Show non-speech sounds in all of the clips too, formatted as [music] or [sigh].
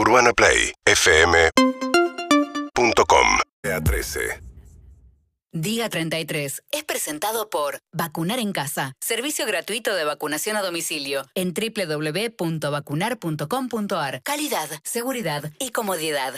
UrbanaPlayFM.com a 13. Día 33 es presentado por Vacunar en Casa, servicio gratuito de vacunación a domicilio en www.vacunar.com.ar. Calidad, seguridad y comodidad.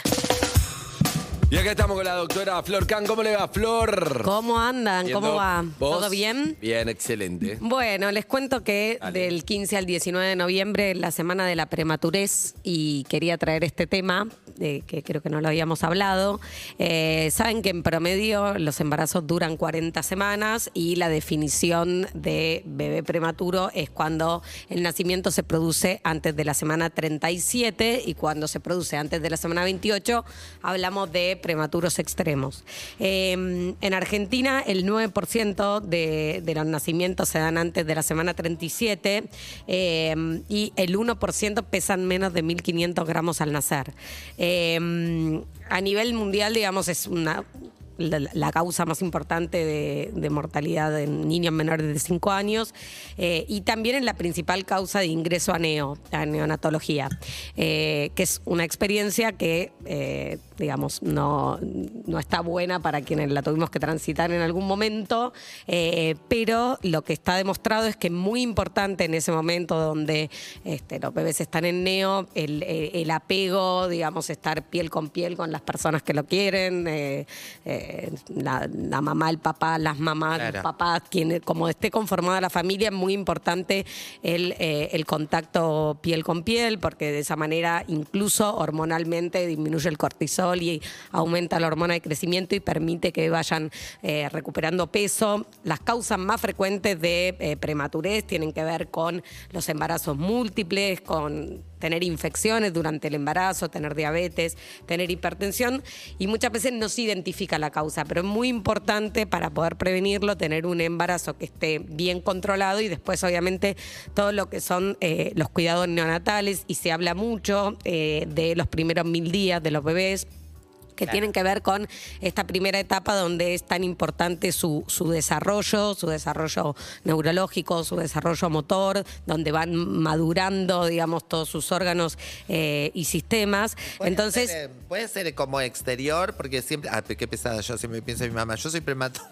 Y acá estamos con la doctora Flor Can. ¿Cómo le va, Flor? ¿Cómo andan? ¿Cómo va? ¿Vos? ¿Todo bien? Bien, excelente. Bueno, les cuento que Dale. del 15 al 19 de noviembre la semana de la prematurez y quería traer este tema, que creo que no lo habíamos hablado. Eh, Saben que en promedio los embarazos duran 40 semanas y la definición de bebé prematuro es cuando el nacimiento se produce antes de la semana 37 y cuando se produce antes de la semana 28 hablamos de prematuros extremos. Eh, en Argentina el 9% de, los nacimientos se dan antes de la semana 37 eh, y el 1% pesan menos de 1.500 gramos al nacer. A nivel mundial, digamos, es una la, causa más importante de, mortalidad en niños menores de 5 años eh, y también es la principal causa de ingreso a neo, a neonatología, eh, que es una experiencia que, eh, digamos, no, no está buena para quienes la tuvimos que transitar en algún momento, pero lo que está demostrado es que es muy importante en ese momento donde este, los bebés están en neo, el apego, digamos, estar piel con piel con las personas que lo quieren, eh, la, la mamá, el papá, las mamás, Claro. los papás, quien, como esté conformada la familia, es muy importante el, eh, el contacto piel con piel, porque de esa manera incluso hormonalmente disminuye el cortisol y aumenta la hormona de crecimiento y permite que vayan eh, recuperando peso. Las causas más frecuentes de eh, prematurez tienen que ver con los embarazos múltiples, con tener infecciones durante el embarazo, tener diabetes, tener hipertensión y muchas veces no se identifica la causa, pero es muy importante para poder prevenirlo tener un embarazo que esté bien controlado y después obviamente todo lo que son eh, los cuidados neonatales y se habla mucho eh, de los primeros mil días de los bebés que tienen que ver con esta primera etapa donde es tan importante su, su desarrollo, su desarrollo neurológico, su desarrollo motor, donde van madurando, digamos, todos sus órganos eh, y sistemas. Puede Entonces, ser, eh, puede ser como exterior, porque siempre. Ah, qué pesada, yo siempre pienso en mi mamá. Yo soy prematura.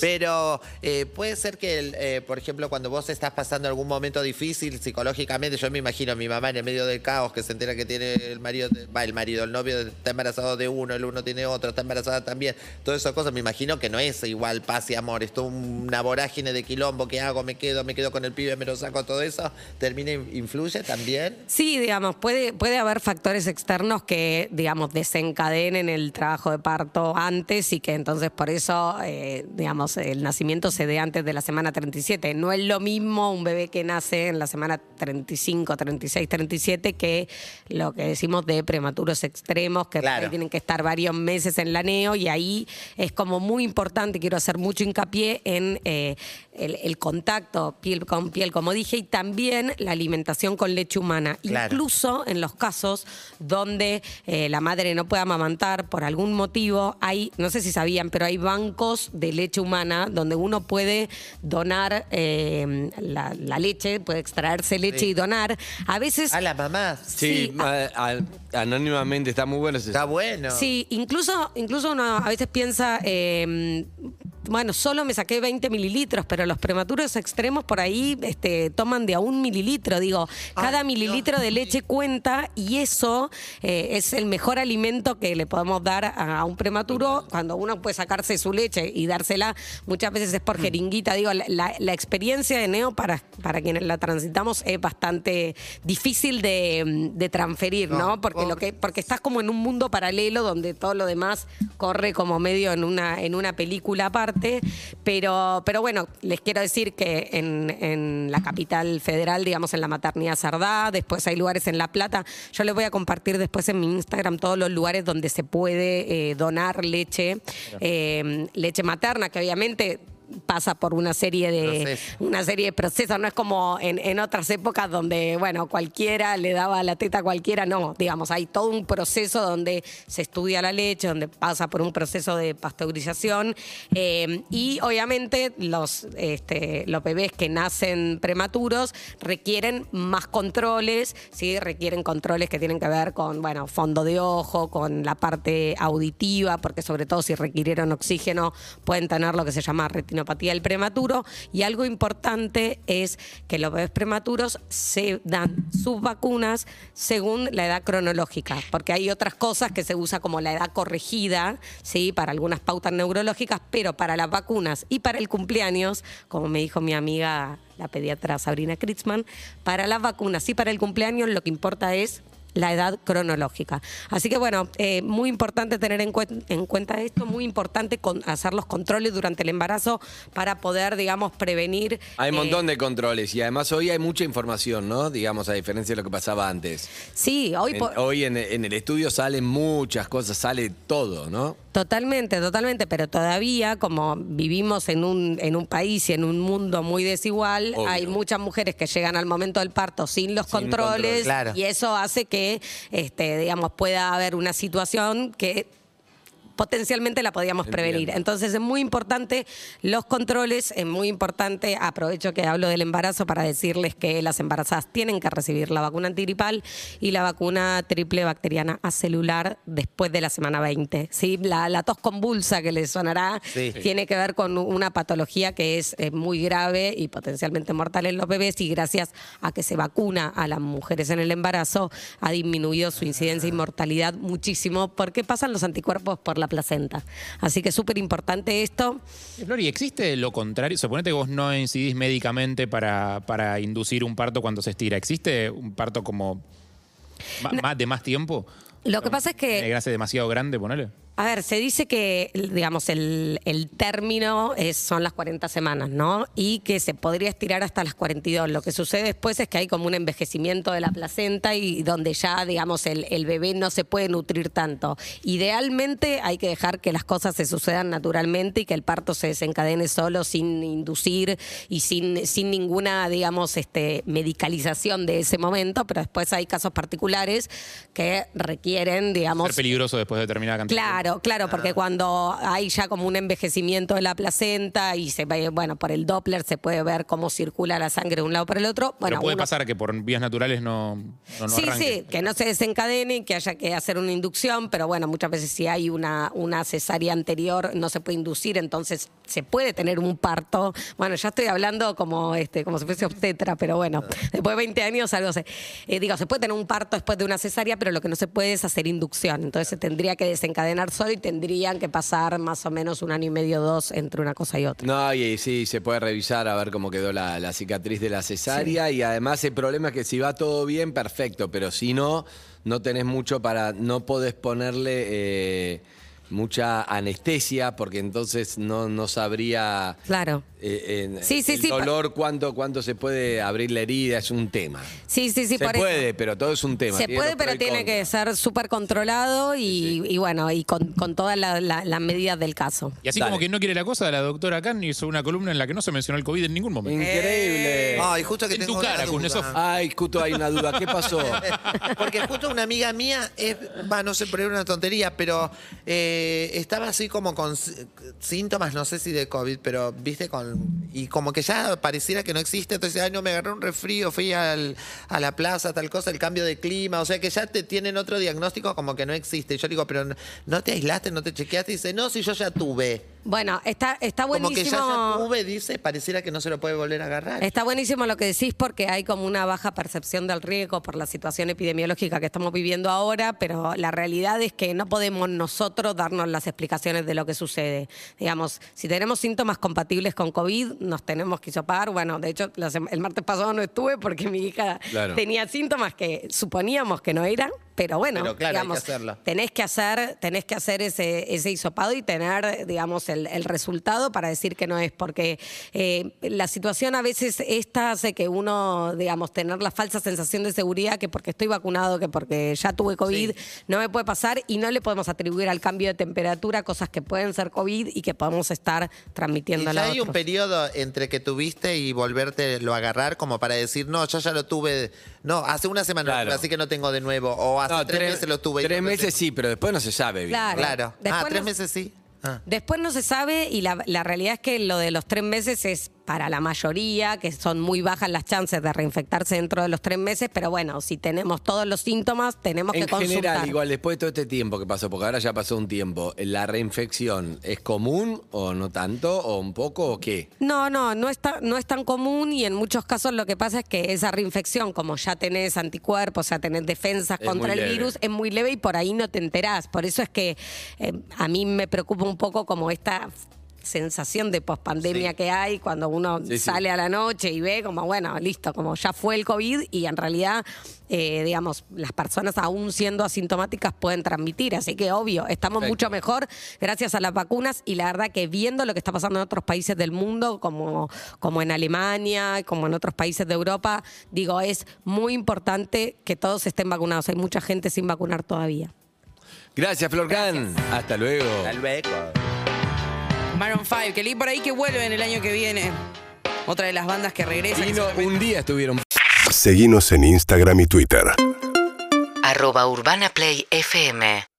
Pero eh, puede ser que, el, eh, por ejemplo, cuando vos estás pasando algún momento difícil psicológicamente, yo me imagino a mi mamá en el medio del caos que se entera que tiene el marido, va, el marido, el novio está embarazado de uno, el uno tiene otro, está embarazada también. Todas esas cosas, me imagino que no es igual paz y amor. Es toda una vorágine de quilombo. ¿Qué hago? ¿Me quedo? ¿Me quedo con el pibe? ¿Me lo saco? Todo eso. ¿Termina, influye también? Sí, digamos, puede, puede haber factores externos que, digamos, desencadenen el trabajo de parto antes y que entonces por eso, eh, digamos, el nacimiento se dé antes de la semana 37. No es lo mismo un bebé que nace en la semana 35, 36, 37 que lo que decimos de prematuros extremos, que Claro. Tienen que estar varios meses en la neo y ahí es como muy importante, quiero hacer mucho hincapié en eh, el, el contacto piel con piel, como dije, y también la alimentación con leche humana. Claro. Incluso en los casos donde eh, la madre no puede amamantar por algún motivo, hay, no sé si sabían, pero hay bancos de leche humana donde uno puede donar eh, la, la leche, puede extraerse leche Sí. y donar. A veces... A la mamá. Sí, Sí, a- anónimamente está muy bueno. ese- Está bueno. Sí, incluso, incluso uno a veces piensa, eh, bueno, solo me saqué 20 mililitros, pero los prematuros extremos por ahí este, toman de a un mililitro. Digo, cada Ay, mililitro Dios de leche cuenta y eso eh, es el mejor alimento que le podemos dar a, a un prematuro cuando uno puede sacarse su leche y dársela. Muchas veces es por Mm. jeringuita. Digo, la, la- la experiencia de Neo para, para quienes la transitamos es bastante difícil de, de transferir, ¿no? No, Porque lo que porque estás como en un mundo paralelo donde todo lo demás corre como medio en una, en una película aparte. Pero, pero bueno, les quiero decir que en, en la capital federal, digamos, en la maternidad Sardá, después hay lugares en La Plata. Yo les voy a compartir después en mi Instagram todos los lugares donde se puede eh, donar leche, eh, leche materna, que obviamente pasa por una serie de Proceso. una serie de procesos, no es como en, en otras épocas donde, bueno, cualquiera le daba la teta a cualquiera, no, digamos, hay todo un proceso donde se estudia la leche, donde pasa por un proceso de pasteurización eh, y obviamente los, este, los bebés que nacen prematuros requieren más controles, ¿sí? requieren controles que tienen que ver con, bueno, fondo de ojo, con la parte auditiva, porque sobre todo si requirieron oxígeno pueden tener lo que se llama retinopatía del prematuro. Y algo importante es que los bebés prematuros se dan sus vacunas según la edad cronológica, porque hay otras cosas que se usa como la edad corregida, ¿sí? para algunas pautas neurológicas, pero para las vacunas y para el cumpleaños, como me dijo mi amiga la pediatra Sabrina Kritzman, para las vacunas y para el cumpleaños lo que importa es la edad cronológica. Así que bueno, eh, muy importante tener en, cuen- en cuenta esto, muy importante con- hacer los controles durante el embarazo para poder, digamos, prevenir. Hay un eh, montón de controles y además hoy hay mucha información, ¿no? Digamos, a diferencia de lo que pasaba antes. Sí, hoy, En- hoy en, en el estudio salen muchas cosas, sale todo, ¿no? Totalmente, totalmente, pero todavía como vivimos en un, en un país y en un mundo muy desigual, Obvio. hay muchas mujeres que llegan al momento del parto sin los Sin controles control. Claro. y eso hace que, este, digamos, pueda haber una situación que potencialmente la podíamos prevenir. Entonces es muy importante los controles, es muy importante, aprovecho que hablo del embarazo para decirles que las embarazadas tienen que recibir la vacuna antigripal y la vacuna triple bacteriana acelular después de la semana 20. ¿sí? La, la tos convulsa que les sonará Sí. tiene que ver con una patología que es eh, muy grave y potencialmente mortal en los bebés y gracias a que se vacuna a las mujeres en el embarazo ha disminuido su incidencia y mortalidad muchísimo porque pasan los anticuerpos por la placenta. Así que es súper importante esto. Flori, ¿existe lo contrario? Suponete que vos no incidís médicamente para, para inducir un parto cuando se estira. ¿Existe un parto como más, de más tiempo? Lo que pasa es que ¿Tiene que ser demasiado grande, ponele? A ver, se dice que, digamos, el, el término es, son las 40 semanas, ¿no? Y que se podría estirar hasta las 42. Lo que sucede después es que hay como un envejecimiento de la placenta y donde ya, digamos, el, el bebé no se puede nutrir tanto. Idealmente hay que dejar que las cosas se sucedan naturalmente y que el parto se desencadene solo sin inducir y sin, sin ninguna, digamos, este, medicalización de ese momento, pero después hay casos particulares que requieren, digamos... Ser peligroso después de determinada cantidad. Claro, claro, porque cuando hay ya como un envejecimiento de la placenta y se ve, bueno, por el Doppler se puede ver cómo circula la sangre de un lado para el otro. Bueno, Pero puede uno- pasar que por vías naturales no, no, no sí, arranque. sí, que no se desencadene y que haya que hacer una inducción, pero bueno, muchas veces si hay una, una cesárea anterior no se puede inducir, entonces se puede tener un parto. Bueno, ya estoy hablando como este, como si fuese obstetra, pero bueno, después de 20 años algo se. eh, digo, se puede tener un parto después de una cesárea, pero lo que no se puede es hacer inducción. Entonces se tendría que desencadenar solo y tendrían que pasar más o menos un año y medio, dos entre una cosa y otra. No, y sí, se puede revisar a ver cómo quedó la, la cicatriz de la cesárea y además el problema es que si va todo bien, perfecto, pero si no, no tenés mucho para, no podés ponerle eh, mucha anestesia porque entonces no, no sabría Claro. Eh, en- Sí, sí, el sí, dolor, cuánto, cuánto se puede abrir la herida, es un tema. Sí, sí, sí, se por eso. puede, pero todo es un tema. Se tiene puede, pero tiene que ser súper controlado y, y bueno, y con, con todas la- la- las medidas del caso. Y así Dale. como que no quiere la cosa, la doctora Khan hizo una columna en la que no se mencionó el COVID en ningún momento. Increíble. Ay, justo que En tengo tu cara, con eso- Ay, justo hay una duda. ¿Qué pasó? [laughs] Porque justo una amiga mía, es, va, no sé, pero era una tontería, pero eh, estaba así como con síntomas, no sé si de COVID, pero viste, con y como que ya pareciera que no existe, entonces, ay, no, me agarré un resfrío, fui al- a la plaza, tal cosa, el cambio de clima, o sea que ya te tienen otro diagnóstico como que no existe. Yo digo, pero no, ¿no te aislaste, no te chequeaste? Y dice, no, si yo ya tuve. Bueno, está, está Como que ya, buenísimo. tuve, dice, pareciera que no se lo puede volver a agarrar. Está buenísimo lo que decís porque hay como una baja percepción del riesgo por la situación epidemiológica que estamos viviendo ahora, pero la realidad es que no podemos nosotros darnos las explicaciones de lo que sucede. Digamos, si tenemos síntomas compatibles con COVID, nos tenemos que hisopar. Bueno, de hecho, el martes pasado no estuve porque mi hija Claro. tenía síntomas que suponíamos que no eran, pero bueno, Pero claro, que digamos, hacerlo. tenés que hacer, tenés que hacer ese, ese hisopado y tener, digamos, el, el resultado para decir que no es, porque eh, la situación a veces esta hace que uno, digamos, tener la falsa sensación de seguridad que porque estoy vacunado, que porque ya tuve COVID, no me puede pasar y no le podemos atribuir al cambio de temperatura cosas que pueden ser COVID y que podemos estar Y transmitiendo ya a hay un periodo entre que tuviste y volverte lo a agarrar como para decir, no, yo ya lo tuve, no, hace una semana, Claro. así que no tengo de nuevo, o hace No, tres, meses lo tuve. y Tres no meses sí, pero después no se sabe bien. Claro. Claro. Después ah, tres no- meses sí. Ah. Después no se sabe y la, la realidad es que lo de los tres meses es para la mayoría, que son muy bajas las chances de reinfectarse dentro de los tres meses, pero bueno, si tenemos todos los síntomas, tenemos En que consultar. general, igual después de todo este tiempo que pasó, porque ahora ya pasó un tiempo, ¿la reinfección es común o no tanto, o un poco, o qué? No, no, no es, tan, no es tan común y en muchos casos lo que pasa es que esa reinfección, como ya tenés anticuerpos, ya tenés defensas Es contra el leve. virus, es muy leve y por ahí no te enterás. Por eso es que eh, a mí me preocupa un poco como esta sensación de pospandemia Sí. que hay cuando uno Sí, sí. sale a la noche y ve como, bueno, listo, como ya fue el COVID y en realidad, eh, digamos, las personas aún siendo asintomáticas pueden transmitir. Así que obvio, estamos Perfecto. mucho mejor gracias a las vacunas y la verdad que viendo lo que está pasando en otros países del mundo, como, como en Alemania, como en otros países de Europa, digo, es muy importante que todos estén vacunados. Hay mucha gente sin vacunar todavía. Gracias, Florcan. Hasta luego. Hasta luego. Maroon 5, que leí por ahí que vuelven el año que viene. Otra de las bandas que regresa. Y no, un día estuvieron Seguimos en Instagram y Twitter. Arroba Urbana Play FM